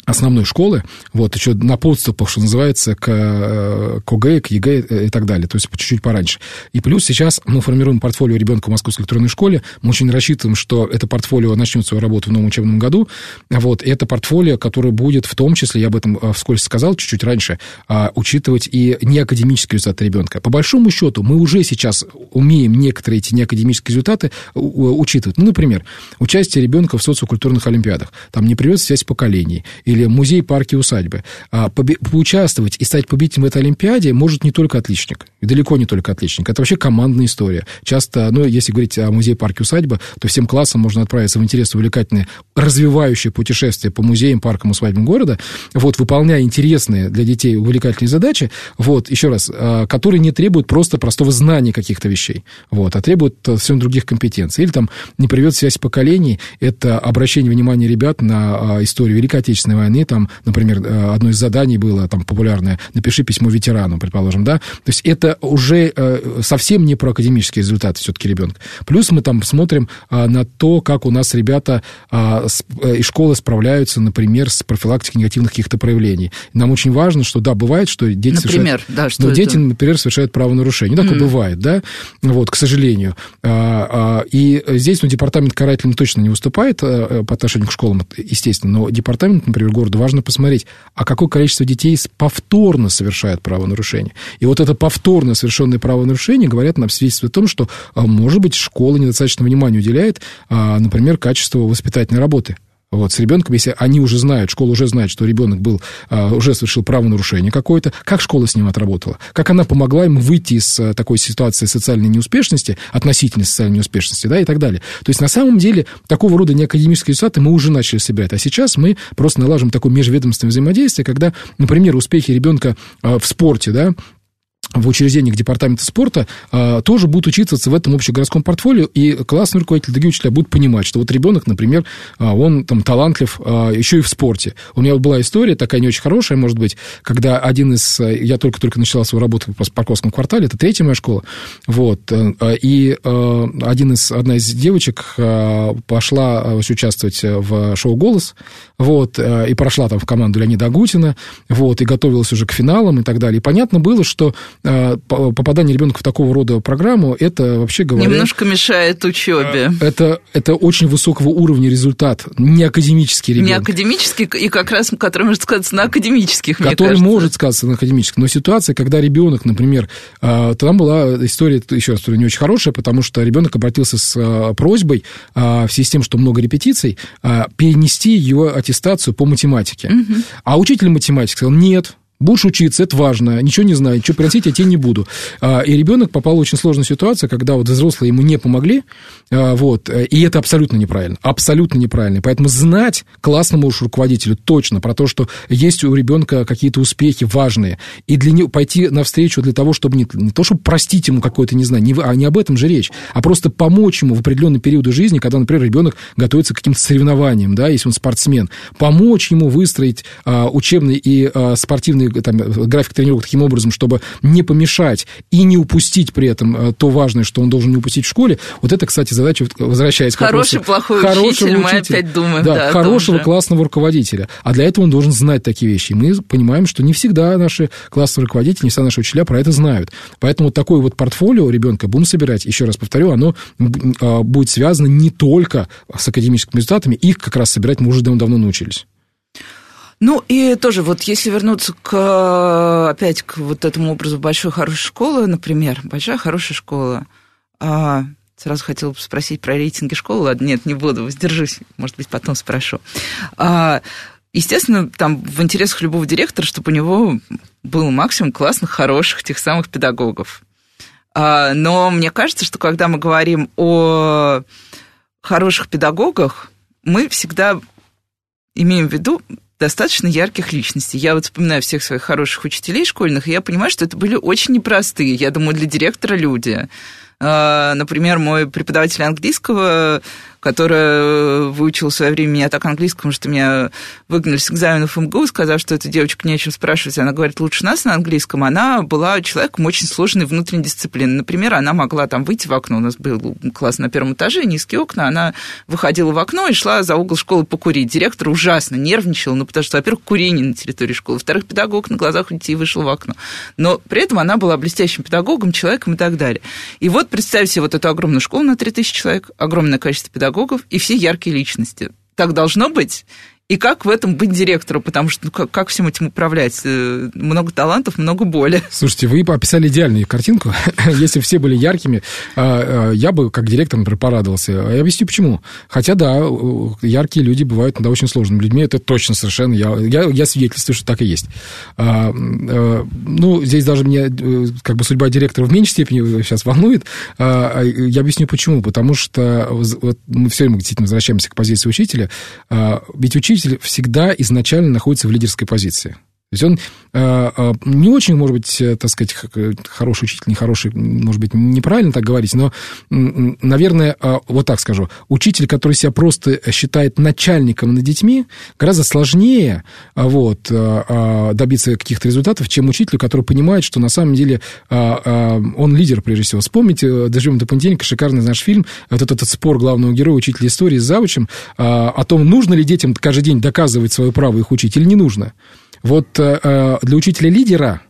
основной школы, вот, еще на подступах, что называется, к, э, к ОГЭ, к ЕГЭ и так далее, то есть чуть-чуть пораньше. И плюс сейчас мы формируем портфолио ребенка в Московской электронной школе, мы очень рассчитываем, что это портфолио начнет свою работу в новом учебном году, вот, и это портфолио, которое будет в том числе, я об этом э, вскользь сказал чуть-чуть раньше, а, учитывать и неакадемические результаты ребенка. По большому счету, мы уже сейчас умеем некоторые эти неакадемические результаты учитывать. Ну, например, участие ребенка в социокультурных олимпиадах, там не привез связь поколений, или музей, парки, усадьбы. А поучаствовать и стать победителем в этой Олимпиаде может не только отличник, и далеко не только отличник. Это вообще командная история. Часто, ну, если говорить о музее, парке, усадьбы, то всем классам можно отправиться в интересное, увлекательное, развивающее путешествие по музеям, паркам, усадьбам города, вот, выполняя интересные для детей увлекательные задачи, вот, еще раз, а, которые не требуют просто простого знания каких-то вещей, вот, а требуют совсем других компетенций. Или там не привет связь поколений, это обращение внимания ребят на а, историю Великой Отечественной войны, там, например, э, одно из заданий было там популярное, напиши письмо ветерану, предположим, да, то есть это уже э, совсем не про академические результаты все-таки ребенка. Плюс мы там смотрим э, на то, как у нас ребята из школы справляются, например, с профилактикой негативных каких-то проявлений. Нам очень важно, что, да, бывает, что дети например, совершают... Да, что это? дети, например, совершают правонарушение. Ну, такое mm. бывает, да, вот, к сожалению. И здесь, ну, департамент карательный точно не выступает по отношению к школам, естественно, но департамент, например, города, важно посмотреть, а какое количество детей повторно совершает правонарушение. И вот это повторно совершенное правонарушение говорят нам свидетельствует о том, что, а, может быть, школа недостаточно внимания уделяет, а, например, качеству воспитательной работы вот, с ребенком, если они уже знают, школа уже знает, что ребенок был, а, уже совершил правонарушение какое-то, как школа с ним отработала? Как она помогла ему выйти из а, такой ситуации социальной неуспешности, относительной социальной неуспешности, да, и так далее. То есть, на самом деле, такого рода неакадемические результаты мы уже начали собирать. А сейчас мы просто налажим такое межведомственное взаимодействие, когда, например, успехи ребенка а, в спорте, да, в учреждениях департамента спорта а, тоже будут учитываться в этом общегородском портфолио, и классный руководитель, другие учителя будут понимать, что вот ребенок, например, а, он там талантлив а, еще и в спорте. У меня вот была история, такая не очень хорошая, может быть, когда один из... Я только-только начала свою работу в Парковском квартале, это третья моя школа, вот, и один из, одна из девочек пошла участвовать в шоу «Голос», вот, и прошла там в команду Леонида Агутина, вот, и готовилась уже к финалам и так далее. И понятно было, что Э, попадание ребенка в такого рода программу, это вообще говоря... Немножко мешает учебе. Э, это, это очень высокого уровня результат, не академический ребенок. Не академический, и как раз, который может сказаться на академических, Который может сказаться на академических. Но ситуация, когда ребенок, например, э, там была история, еще раз, не очень хорошая, потому что ребенок обратился с просьбой в связи с тем, что много репетиций, перенести его аттестацию по математике. Угу. А учитель математики сказал, нет, Будешь учиться, это важно, ничего не знаю, ничего приносить я тебе не буду. А, и ребенок попал в очень сложную ситуацию, когда вот взрослые ему не помогли, а, вот, и это абсолютно неправильно, абсолютно неправильно. Поэтому знать классному уж руководителю точно про то, что есть у ребенка какие-то успехи важные, и для него пойти навстречу для того, чтобы не, не то, чтобы простить ему какое-то, не знаю, не, а не об этом же речь, а просто помочь ему в определенный период жизни, когда, например, ребенок готовится к каким-то соревнованиям, да, если он спортсмен, помочь ему выстроить а, учебный и а, спортивный там, график тренировок таким образом, чтобы не помешать и не упустить при этом а, то важное, что он должен не упустить в школе. Вот это, кстати, задача, возвращаясь к Хороший, вопросу, плохой хорошего учитель, мы учителя. опять думаем. Да, Да, хорошего, классного руководителя. А для этого он должен знать такие вещи. И мы понимаем, что не всегда наши классные руководители, не всегда наши учителя про это знают. Поэтому вот такое вот портфолио ребенка будем собирать, еще раз повторю, оно а, будет связано не только с академическими результатами, их как раз собирать мы уже давно научились. Ну и тоже вот если вернуться к опять к вот этому образу большой хорошей школы, например, большая хорошая школа. а, сразу хотела бы спросить про рейтинги школы. Ладно, нет, не буду, воздержусь. Может быть, потом спрошу. А, естественно, там в интересах любого директора, чтобы у него был максимум классных, хороших, тех самых педагогов. А, но мне кажется, что когда мы говорим о хороших педагогах, мы всегда имеем в виду достаточно ярких личностей. Я вот вспоминаю всех своих хороших учителей школьных, и я понимаю, что это были очень непростые, я думаю, для директора люди. А, Например, мой преподаватель английского, который выучил в свое время меня так английскому, что меня выгнали с экзаменов МГУ, сказав, что эта девочка не о чем спрашивать, она говорит лучше нас на английском, она была человеком очень сложной внутренней дисциплины. Например, она могла там выйти в окно, у нас был класс на первом этаже, низкие окна, она выходила в окно и шла за угол школы покурить. Директор ужасно нервничал, ну, потому что, во-первых, курение на территории школы, во-вторых, педагог на глазах у детей вышел в окно. Но при этом она была блестящим педагогом, человеком и так далее. И вот представьте себе вот эту огромную школу на 3000 человек, огромное количество педагогов и все яркие личности. Так должно быть. И как в этом быть директору, потому что ну, как, как всем этим управлять? Э, Много талантов, много боли. Слушайте, вы описали идеальную картинку. Если все были яркими, а, а, я бы, как директор, например, порадовался. Я объясню, почему. Хотя, да, яркие люди бывают иногда очень сложными людьми. Это точно совершенно. Я, я, я свидетельствую, что так и есть. А, а, ну, здесь даже мне э, как бы судьба директора в меньшей степени сейчас волнует. А, я объясню, почему. Потому что вот, мы все время действительно возвращаемся к позиции учителя. А, ведь учитель всегда изначально находится в лидерской позиции. То есть он э, э, не очень, может быть, э, так сказать, хороший учитель, нехороший, может быть, неправильно так говорить, но, наверное, вот так скажу, учитель, который себя просто считает начальником над детьми, гораздо сложнее вот, добиться каких-то результатов, чем учитель, который понимает, что на самом деле он лидер, прежде всего. Вспомните «Дождем до понедельника», шикарный наш фильм, вот этот, этот спор главного героя, учителя истории с завучем, о том, нужно ли детям каждый день доказывать свое право их учить или не нужно. Вот э, для учителя-лидера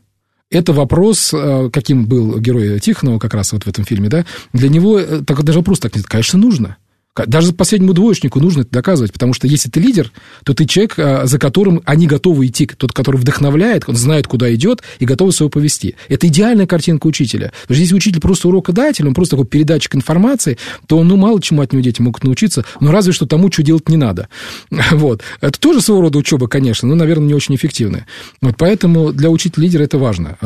это вопрос, э, каким был герой Тихонова как раз вот в этом фильме, да, для него э, так, даже вопрос так нет, конечно, нужно. Даже последнему двоечнику нужно это доказывать, потому что если ты лидер, то ты человек, за которым они готовы идти. Тот, который вдохновляет, он знает, куда идет, и готов его повести. Это идеальная картинка учителя. Потому что если учитель просто урокодатель, он просто такой передатчик информации, то ну, мало чему от него дети могут научиться, но разве что тому, что делать не надо. Вот. Это тоже своего рода учеба, конечно, но, наверное, не очень эффективная. Вот поэтому для учителя-лидера это важно.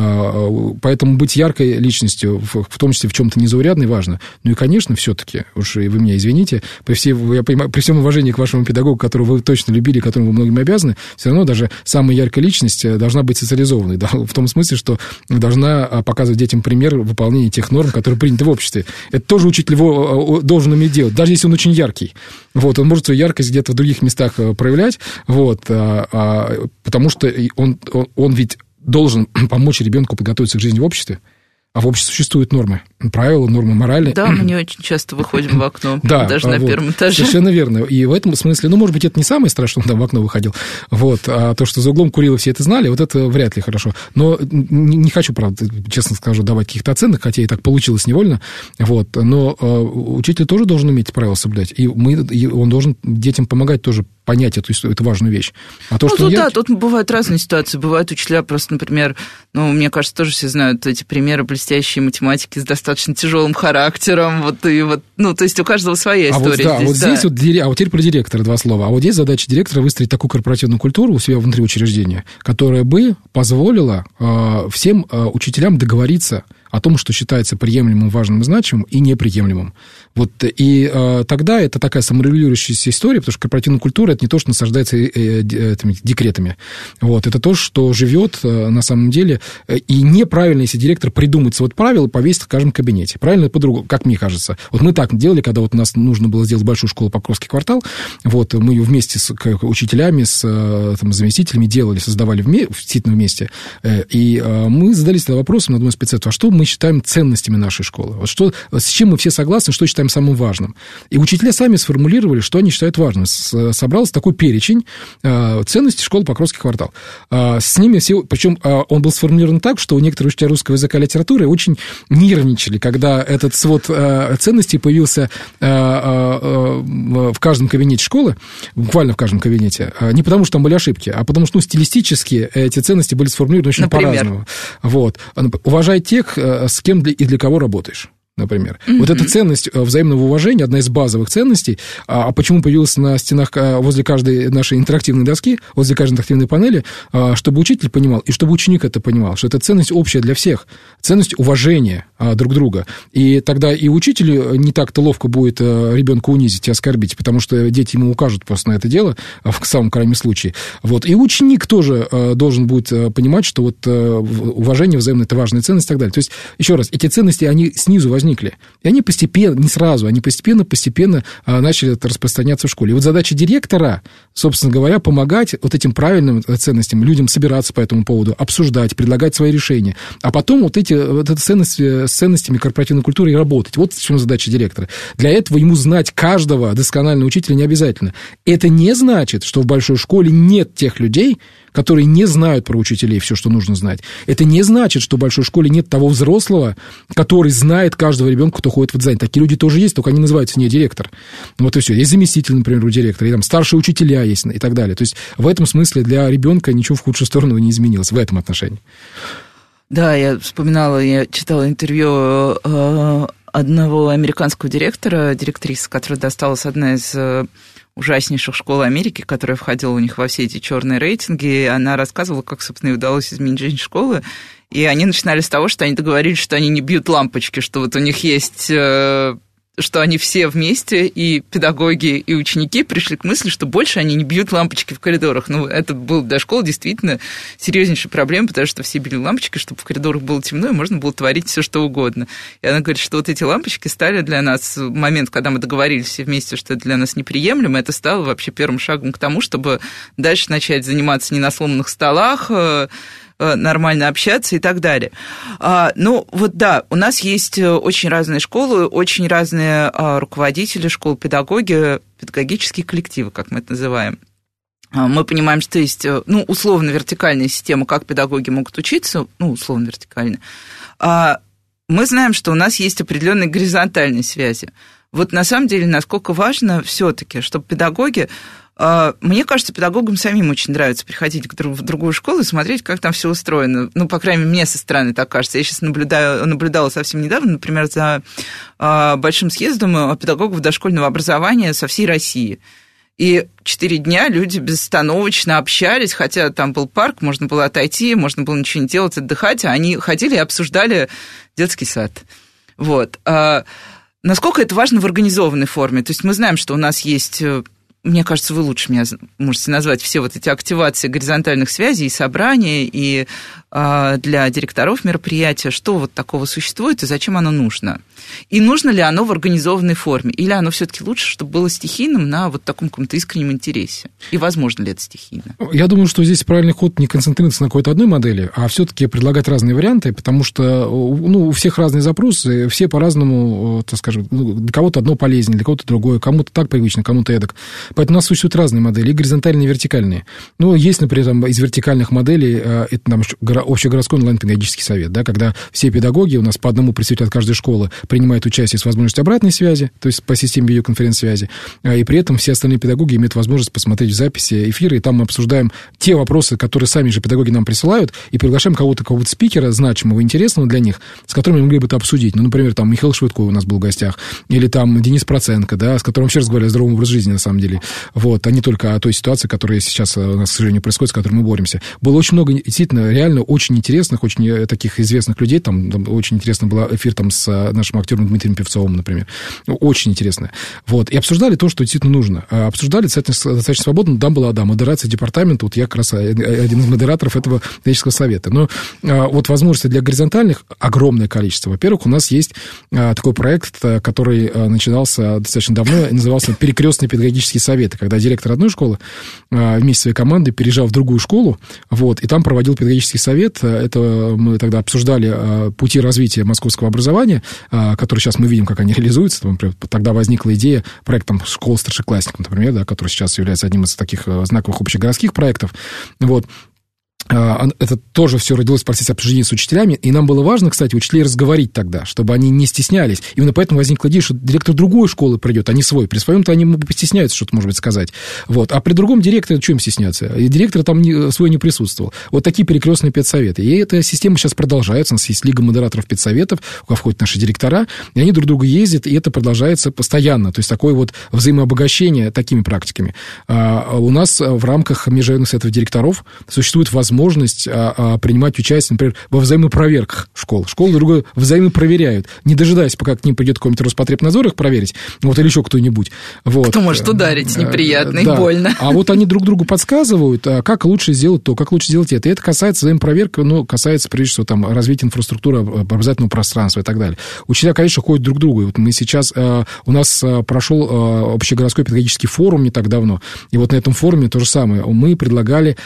Поэтому быть яркой личностью, в том числе в чем-то незаурядной, важно. Ну и, конечно, все-таки, уж и вы меня извините, при, всей, я понимаю, при всем уважении к вашему педагогу, которого вы точно любили, которому вы многим обязаны, все равно даже самая яркая личность должна быть социализованной, да, в том смысле, что должна показывать детям пример выполнения тех норм, которые приняты в обществе. Это тоже учитель его должен уметь делать, даже если он очень яркий. Вот, он может свою яркость где-то в других местах проявлять, вот, а, а, потому что он, он ведь должен помочь ребенку подготовиться к жизни в обществе. А в обществе существуют нормы, правила, нормы морали. Да, мы не очень часто выходим в окно, да, даже на вот, первом этаже. Совершенно верно. И в этом смысле, ну, может быть, это не самое страшное, что он там в окно выходил, вот, а то, что за углом курил, все это знали, вот это вряд ли хорошо. Но не, не хочу, правда, честно скажу, давать каких-то оценок, хотя и так получилось невольно, вот, но э, учитель тоже должен уметь правила соблюдать, и, мы, и он должен детям помогать тоже понять эту, эту важную вещь. А то, ну, что тут, я... да, тут бывают разные ситуации. Бывают учителя просто, например, ну, мне кажется, тоже все знают эти примеры блестящие математики с достаточно тяжелым характером. Вот и вот, ну, то есть у каждого своя история. А вот, да, здесь, вот здесь вот, а вот теперь про директора два слова. А вот здесь задача директора выстроить такую корпоративную культуру у себя внутри учреждения, которая бы позволила э, всем э, учителям договориться о том, что считается приемлемым, важным и значимым, и неприемлемым. Вот, и э, тогда это такая саморегулирующаяся история, потому что корпоративная культура это не то, что насаждается э, э, этими декретами. Вот, это то, что живет э, на самом деле. И неправильно, если директор придумает вот правила, повесит в каждом кабинете. Правильно по-другому, как мне кажется. Вот мы так делали, когда вот у нас нужно было сделать большую школу Покровский квартал. Вот, мы ее вместе с как, учителями, с там, заместителями делали, создавали вме, действительно вместе. И мы задались вопросом на одной из спецсоветов, а что мы считаем ценностями нашей школы? Вот что, с чем мы все согласны, что считаем самым важным? И учителя сами сформулировали, что они считают важным. Собрался такой перечень э, ценностей школы Покровский квартал. Э, с ними все, причем э, он был сформулирован так, что у некоторых учителей русского языка и литературы очень нервничали, когда этот свод ценностей появился в каждом кабинете школы, буквально в каждом кабинете, не потому что там были ошибки, а потому что ну, стилистически эти ценности были сформулированы очень по-разному. Вот. Уважай тех, с кем и для кого работаешь например. Mm-hmm. Вот эта ценность э, взаимного уважения, одна из базовых ценностей, а, а почему появилась на стенах э, возле каждой нашей интерактивной доски, возле каждой интерактивной панели, а, чтобы учитель понимал, и чтобы ученик это понимал, что это ценность общая для всех, ценность уважения а, друг друга. И тогда и учителю не так-то ловко будет ребенка унизить и оскорбить, потому что дети ему укажут просто на это дело, в самом крайнем случае. Вот. И ученик тоже должен будет понимать, что вот уважение взаимное – это важная ценность и так далее. То есть, еще раз, эти ценности, они снизу возникнут возникли. И они постепенно, не сразу, они постепенно-постепенно а, начали это распространяться в школе. И вот задача директора, собственно говоря, помогать вот этим правильным ценностям, людям собираться по этому поводу, обсуждать, предлагать свои решения. А потом вот эти вот эти ценности, с ценностями корпоративной культуры и работать. Вот в чем задача директора. Для этого ему знать каждого досконального учителя не обязательно. Это не значит, что в большой школе нет тех людей, которые не знают про учителей все, что нужно знать. Это не значит, что в большой школе нет того взрослого, который знает каждого ребенка, кто ходит в это Такие люди тоже есть, только они называются не директор. Вот и все. Есть заместитель, например, у директора, и там старшие учителя есть и так далее. То есть в этом смысле для ребенка ничего в худшую сторону не изменилось в этом отношении. Да, я вспоминала, я читала интервью э, одного американского директора, директрисы, которая досталась одна из э, ужаснейших школ Америки, которая входила у них во все эти черные рейтинги. И она рассказывала, как, собственно, ей удалось изменить жизнь школы. И они начинали с того, что они договорились, что они не бьют лампочки, что вот у них есть э, что они все вместе, и педагоги, и ученики пришли к мысли, что больше они не бьют лампочки в коридорах. Ну, это был для школы действительно серьезнейшая проблема, потому что все били лампочки, чтобы в коридорах было темно, и можно было творить все что угодно. И она говорит, что вот эти лампочки стали для нас, в момент, когда мы договорились все вместе, что это для нас неприемлемо, это стало вообще первым шагом к тому, чтобы дальше начать заниматься не на сломанных столах, э, нормально общаться и так далее. А, ну, вот да, у нас есть э, очень разные школы, очень разные а, руководители школ, педагоги, педагогические коллективы, как мы это называем. А, мы понимаем, что есть, э, ну, условно вертикальная система, как педагоги могут учиться, ну, условно вертикальная. Мы знаем, что у нас есть определенные горизонтальные связи. Вот на самом деле, насколько важно все-таки, чтобы педагоги мне кажется, педагогам самим очень нравится приходить в другую школу и смотреть, как там все устроено. Ну, по крайней мере, мне со стороны так кажется. Я сейчас наблюдаю, наблюдала совсем недавно, например, за а, большим съездом а, педагогов дошкольного образования со всей России. И четыре дня люди безостановочно общались, хотя там был парк, можно было отойти, можно было ничего не делать, отдыхать, а они ходили и обсуждали детский сад. Вот. Насколько это важно в организованной форме? То есть мы знаем, что у нас есть э, мне кажется, вы лучше меня можете назвать все вот эти активации горизонтальных связей и собрания, и э, для директоров мероприятия, что вот такого существует и зачем оно нужно. И нужно ли оно в организованной форме, или оно все-таки лучше, чтобы было стихийным на вот таком каком-то искреннем интересе? И возможно ли это стихийно? Я думаю, что здесь правильный ход не концентрироваться на какой-то одной модели, а все-таки предлагать разные варианты, потому что ну, у всех разные запросы, все по-разному, так скажем, ну, для кого-то одно полезнее, для кого-то другое, кому-то так привычно, кому-то эдак. Поэтому у нас существуют разные модели, и горизонтальные, и вертикальные. Ну, есть, например, там, из вертикальных моделей, э, это нам общегородской онлайн-педагогический совет, да, когда все педагоги у нас по одному представителю от каждой школы принимают участие с возможностью обратной связи, то есть по системе видеоконференц-связи, а, и при этом все остальные педагоги имеют возможность посмотреть в записи эфира, и там мы обсуждаем те вопросы, которые сами же педагоги нам присылают, и приглашаем кого-то, кого-то спикера, значимого, интересного для них, с которыми мы могли бы это обсудить. Ну, например, там Михаил Швыдков у нас был в гостях, или там Денис Проценко, да, с которым вообще разговаривали о здоровом образе жизни, на самом деле. Вот, а не только о той ситуации, которая сейчас у нас, к сожалению, происходит, с которой мы боремся. Было очень много, действительно, реально очень интересных, очень э, таких известных людей. Там, там очень интересно был эфир там с э, нашим актером Дмитрием Певцовым, например. Ну, очень интересно. Вот. И обсуждали то, что действительно нужно. А обсуждали достаточно, достаточно свободно. Там была, да, модерация департамента. Вот я как раз э, один из модераторов этого педагогического совета. Но вот возможности для горизонтальных огромное количество. Во-первых, у нас есть такой проект, который начинался достаточно давно, назывался «Перекрестные педагогические советы», когда директор одной школы вместе с своей командой переезжал в другую школу, вот, и там проводил педагогический совет. Это мы тогда обсуждали пути развития московского образования, которые сейчас мы видим, как они реализуются. Например, тогда возникла идея проекта там, школ старшеклассников, например, да, который сейчас является одним из таких э, знаковых общегородских проектов. Вот. А, это тоже все родилось в процессе обсуждения с учителями, и нам было важно, кстати, учителей разговорить тогда, чтобы они не стеснялись. Именно поэтому возникла идея, что директор другой школы придет, а не свой. При своем-то они постесняются что-то, может быть, сказать. Вот. А при другом директоре, им стесняться? И директор там не, свой не присутствовал. Вот такие перекрестные педсоветы. И эта система сейчас продолжается. У нас есть лига модераторов педсоветов, куда входят наши директора, и они друг друга ездят, и это продолжается постоянно. То есть такое вот взаимообогащение такими практиками. А у нас в рамках межрайонных советов директоров существует возможность возможность а, а, принимать участие, например, во взаимопроверках школ. Школы друг друга взаимопроверяют, не дожидаясь, пока к ним придет какой-нибудь Роспотребнадзор их проверить, вот, или еще кто-нибудь. Вот. Кто может ударить неприятно и больно. А вот они друг другу подсказывают, а, как лучше сделать то, как лучше сделать это. И это касается взаимопроверки, ну, касается, прежде всего, там, развития инфраструктуры образовательного пространства и так далее. Учителя, конечно, ходят друг к другу. И вот мы сейчас, у нас прошел общегородской педагогический форум не так давно, и вот на этом форуме то же самое. Мы предлагали,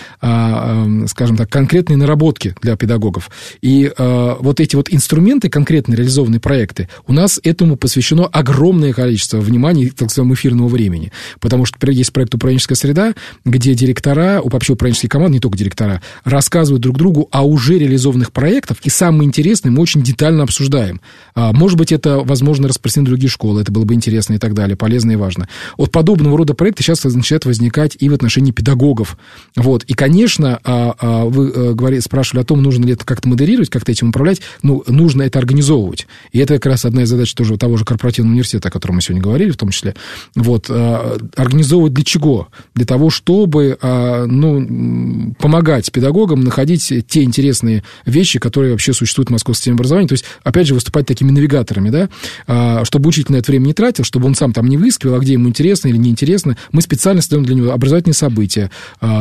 скажем так, конкретные наработки для педагогов. И э, вот эти вот инструменты, конкретно реализованные проекты, у нас этому посвящено огромное количество внимания, так называемого эфирного времени. Потому что есть проект «Управленческая среда», где директора, вообще управленческие команды, не только директора, рассказывают друг другу о уже реализованных проектах, и самое интересное, мы очень детально обсуждаем. А, может быть, это, возможно, распространить в другие школы, это было бы интересно и так далее, полезно и важно. Вот подобного рода проекты сейчас начинают возникать и в отношении педагогов. Вот. И, конечно, а, а, вы э, говорили, спрашивали о том, нужно ли это как-то модерировать, как-то этим управлять. Ну, нужно это организовывать. И это как раз одна из задач тоже того же корпоративного университета, о котором мы сегодня говорили, в том числе. Вот. А, организовывать для чего? Для того, чтобы а, ну, помогать педагогам находить те интересные вещи, которые вообще существуют в московской системе образования. То есть, опять же, выступать такими навигаторами, да, чтобы учитель на это время не тратил, чтобы он сам там не выискивал, а где ему интересно или неинтересно. Мы специально создаем для него образовательные события,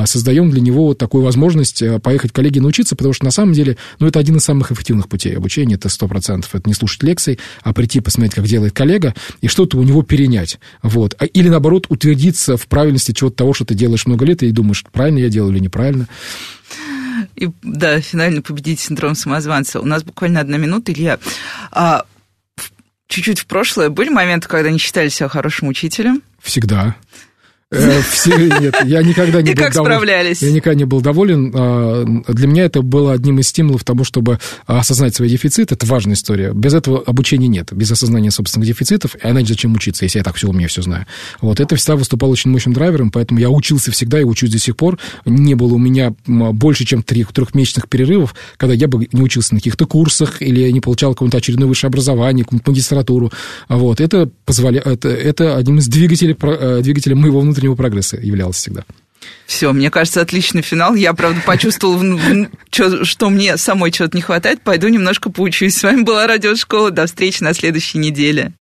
создаем для него вот такую возможность возможность э, поехать коллеге научиться, потому что на самом деле, ну, это один из самых эффективных путей обучения, это сто процентов. Это не слушать лекций, а прийти посмотреть, как делает коллега, и что-то у него перенять. Вот. А, или, наоборот, утвердиться в правильности чего-то того, что ты делаешь много лет, и думаешь, правильно я делаю или неправильно. И, да, финально победить синдром самозванца. У нас буквально одна минута, Илья. А, чуть-чуть в прошлое были моменты, когда не считали себя хорошим учителем? Всегда. Э, все, нет, я никогда не И был как доволен. справлялись? Я никогда не был доволен. А, для меня это было одним из стимулов того, чтобы осознать свой дефицит. Это важная история. Без этого обучения нет. Без осознания собственных дефицитов. А иначе зачем учиться, если я так все умею, все знаю. Вот. Это всегда выступало очень мощным драйвером, поэтому я учился всегда и учусь до сих пор. Не было у меня больше, чем трех, трехмесячных перерывов, когда я бы не учился на каких-то курсах или не получал какое-то очередное высшее образование, какую-то магистратуру. Вот. Это, позволя... это, это одним из двигателей, э, двигателей моего внутреннего внутреннего прогресса являлся всегда. Все, мне кажется, отличный финал. Я, правда, почувствовала, что мне самой чего-то не хватает. Пойду немножко поучусь. С вами была Радиошкола. До встречи на следующей неделе.